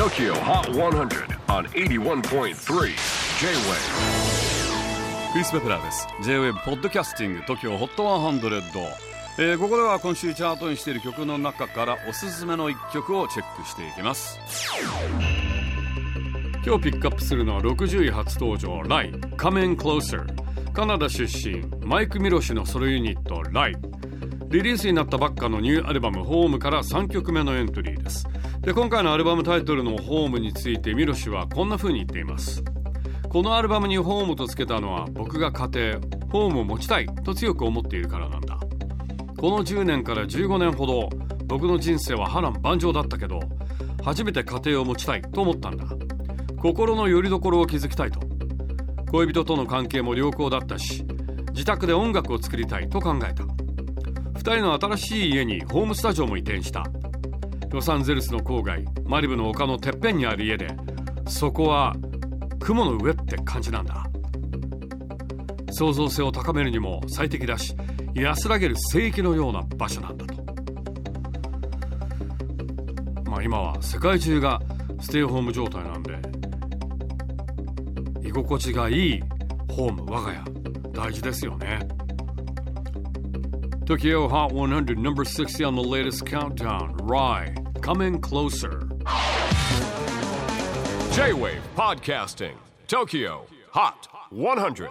TOKYO HOT 100 on 81.3 J-WAVE クリス・ベプラーです。J-WAVE ポッドキャスティング TOKYO HOT 100、えー、ここでは今週チャートにしている曲の中からおすすめの一曲をチェックしていきます。今日ピックアップするのは60位初登場 LIE Come In Closer カナダ出身マイク・ミロシのソロユニット LIE リリースになったばっかのニューアルバム「ホームから3曲目のエントリーです。で今回のアルバムタイトルの「ホームについてミロシはこんな風に言っています。このアルバムにホームとつけたのは僕が家庭ホームを持ちたいと強く思っているからなんだ。この10年から15年ほど僕の人生は波乱万丈だったけど初めて家庭を持ちたいと思ったんだ。心の拠り所を築きたいと。恋人との関係も良好だったし自宅で音楽を作りたいと考えた。2人の新しい家にホームスタジオも移転した。ロサンゼルスの郊外マリブの丘のてっぺんにある家でそこは雲の上って感じなんだ。創造性を高めるにも最適だし安らげる聖域のような場所なんだと。まあ今は世界中がステイホーム状態なんで居心地がいいホーム我が家大事ですよね。Tokyo Hot 100, number 60 on the latest countdown. Rye, coming closer. J-WAVE PODCASTING TOKYO HOT 100